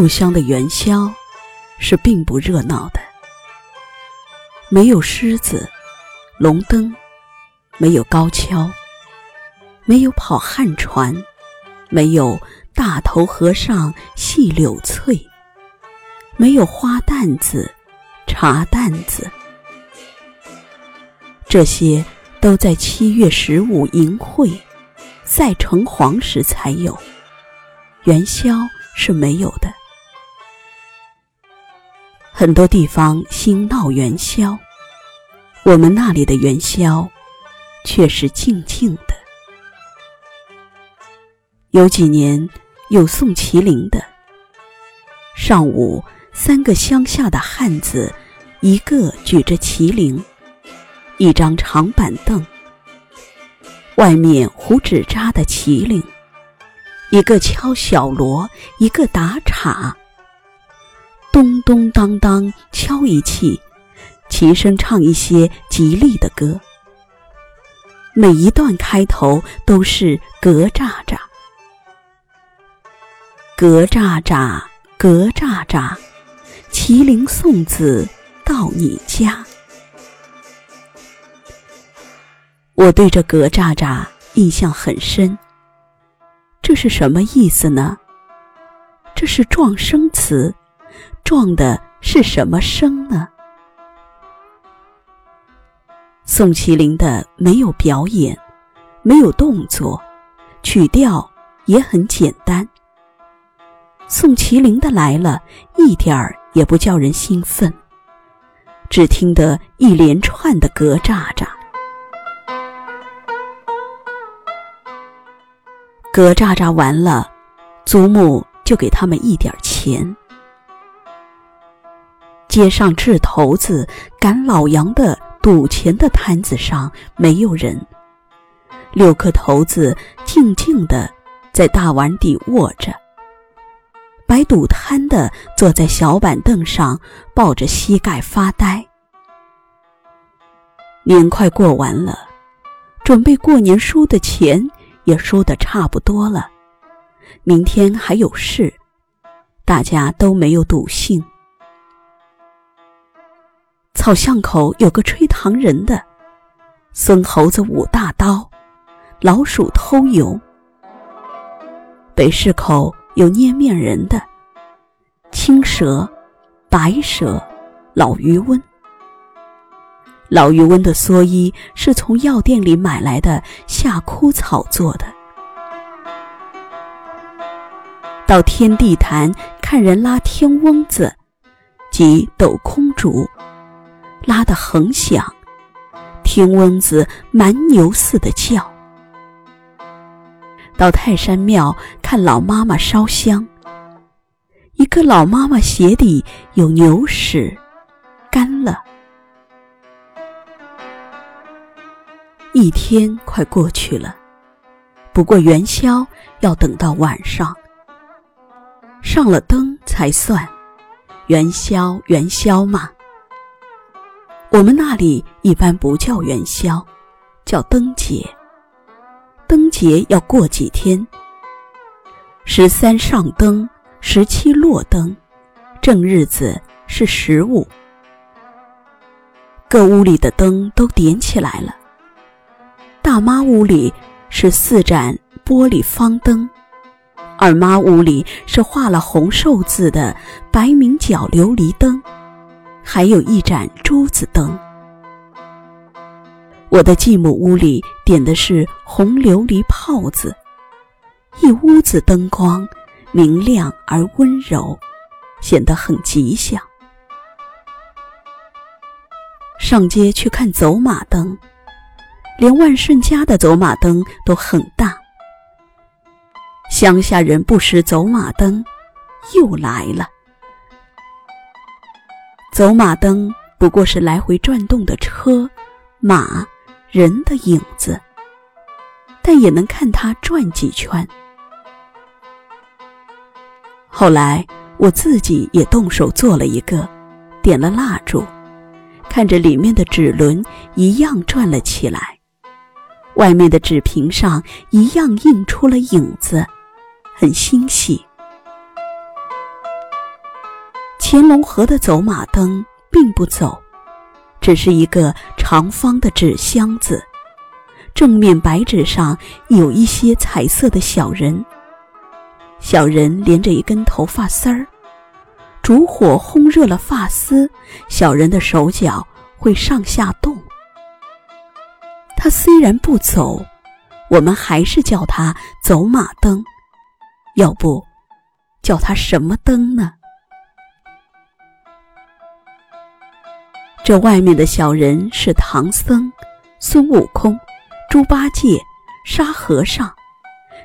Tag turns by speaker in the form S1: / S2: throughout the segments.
S1: 故乡的元宵是并不热闹的，没有狮子、龙灯，没有高跷，没有跑旱船，没有大头和尚戏柳翠，没有花担子、茶担子，这些都在七月十五迎会、赛城隍时才有，元宵是没有的。很多地方兴闹元宵，我们那里的元宵却是静静的。有几年有送麒麟的，上午三个乡下的汉子，一个举着麒麟，一张长板凳，外面糊纸扎的麒麟，一个敲小锣，一个打镲。咚咚当当敲一气，齐声唱一些吉利的歌。每一段开头都是“格栅栅，格栅栅，格栅栅，麒麟送子到你家。”我对这“格栅栅”印象很深。这是什么意思呢？这是状声词。撞的是什么声呢？宋麒麟的没有表演，没有动作，曲调也很简单。宋麒麟的来了，一点儿也不叫人兴奋，只听得一连串的咯喳喳，咯喳喳完了，祖母就给他们一点钱。街上掷骰子、赶老杨的赌钱的摊子上没有人，六颗骰子静静的在大碗底卧着。摆赌摊的坐在小板凳上，抱着膝盖发呆。年快过完了，准备过年输的钱也输得差不多了，明天还有事，大家都没有赌兴。草巷口有个吹糖人的，孙猴子舞大刀，老鼠偷油。北市口有捏面人的，青蛇、白蛇、老渔翁。老渔翁的蓑衣是从药店里买来的夏枯草做的。到天地坛看人拉天翁子，即斗空竹。拉得很响，听翁子蛮牛似的叫。到泰山庙看老妈妈烧香，一个老妈妈鞋底有牛屎，干了。一天快过去了，不过元宵要等到晚上，上了灯才算。元宵，元宵嘛。我们那里一般不叫元宵，叫灯节。灯节要过几天，十三上灯，十七落灯，正日子是十五。各屋里的灯都点起来了。大妈屋里是四盏玻璃方灯，二妈屋里是画了红寿字的白明角琉璃灯。还有一盏珠子灯。我的继母屋里点的是红琉璃泡子，一屋子灯光明亮而温柔，显得很吉祥。上街去看走马灯，连万顺家的走马灯都很大。乡下人不识走马灯，又来了。走马灯不过是来回转动的车、马、人的影子，但也能看它转几圈。后来我自己也动手做了一个，点了蜡烛，看着里面的纸轮一样转了起来，外面的纸屏上一样映出了影子，很欣喜。乾隆河的走马灯并不走，只是一个长方的纸箱子，正面白纸上有一些彩色的小人，小人连着一根头发丝儿，烛火烘热了发丝，小人的手脚会上下动。他虽然不走，我们还是叫他走马灯，要不叫他什么灯呢？这外面的小人是唐僧、孙悟空、猪八戒、沙和尚，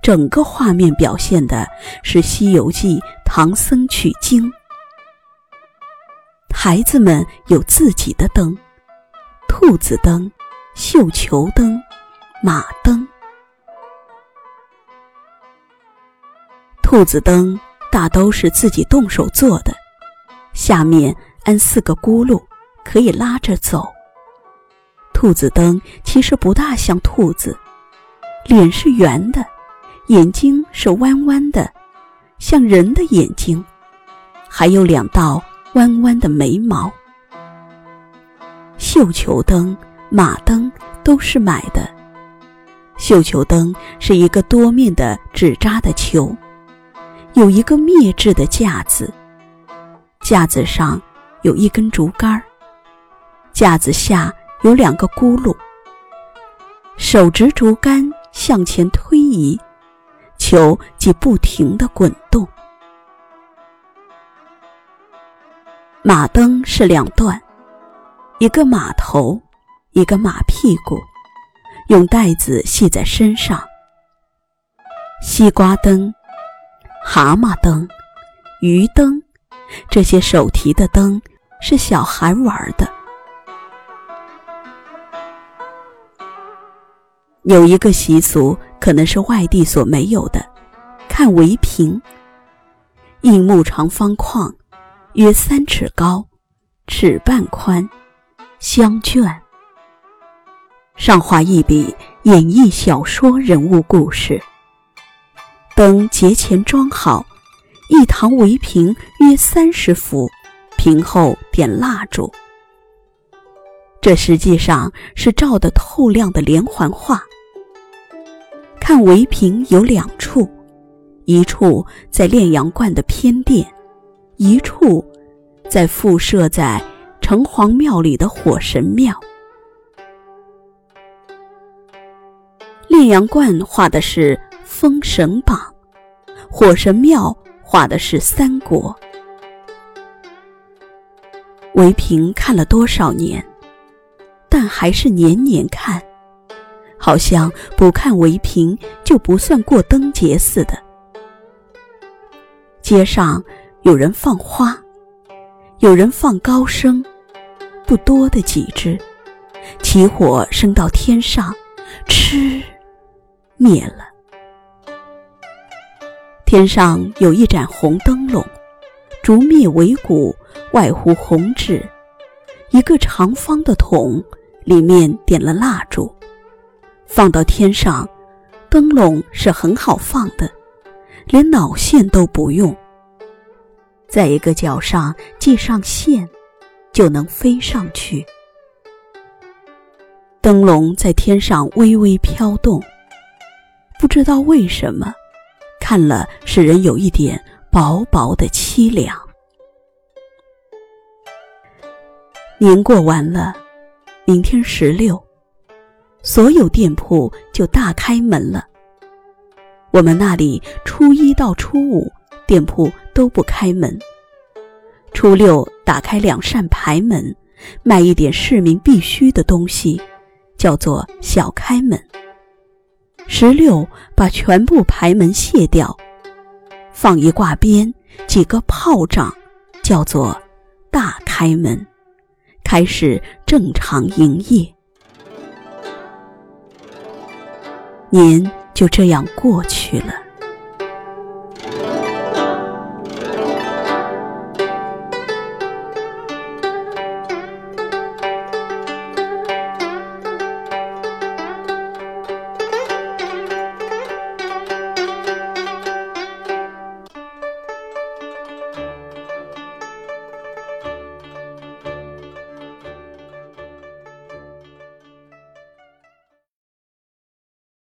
S1: 整个画面表现的是《西游记》唐僧取经。孩子们有自己的灯，兔子灯、绣球灯、马灯。兔子灯大都是自己动手做的，下面安四个轱辘。可以拉着走。兔子灯其实不大像兔子，脸是圆的，眼睛是弯弯的，像人的眼睛，还有两道弯弯的眉毛。绣球灯、马灯都是买的。绣球灯是一个多面的纸扎的球，有一个篾制的架子，架子上有一根竹竿儿。架子下有两个轱辘，手执竹竿向前推移，球即不停地滚动。马灯是两段，一个马头，一个马屁股，用带子系在身上。西瓜灯、蛤蟆灯、鱼灯，这些手提的灯是小孩玩的。有一个习俗，可能是外地所没有的，看围屏。硬木长方框，约三尺高，尺半宽，香卷。上画一笔，演绎小说人物故事。灯节前装好，一堂围屏约三十幅，屏后点蜡烛。这实际上是照的透亮的连环画。看围屏有两处，一处在炼阳观的偏殿，一处在附设在城隍庙里的火神庙。炼阳观画的是《封神榜》，火神庙画的是三国。围屏看了多少年，但还是年年看。好像不看围屏就不算过灯节似的。街上有人放花，有人放高升，不多的几只，起火升到天上，吃，灭了。天上有一盏红灯笼，烛灭为骨，外糊红纸，一个长方的桶，里面点了蜡烛。放到天上，灯笼是很好放的，连脑线都不用。在一个角上系上线，就能飞上去。灯笼在天上微微飘动，不知道为什么，看了使人有一点薄薄的凄凉。年过完了，明天十六。所有店铺就大开门了。我们那里初一到初五店铺都不开门，初六打开两扇牌门，卖一点市民必需的东西，叫做小开门。十六把全部牌门卸掉，放一挂鞭，几个炮仗，叫做大开门，开始正常营业。年就这样过去了。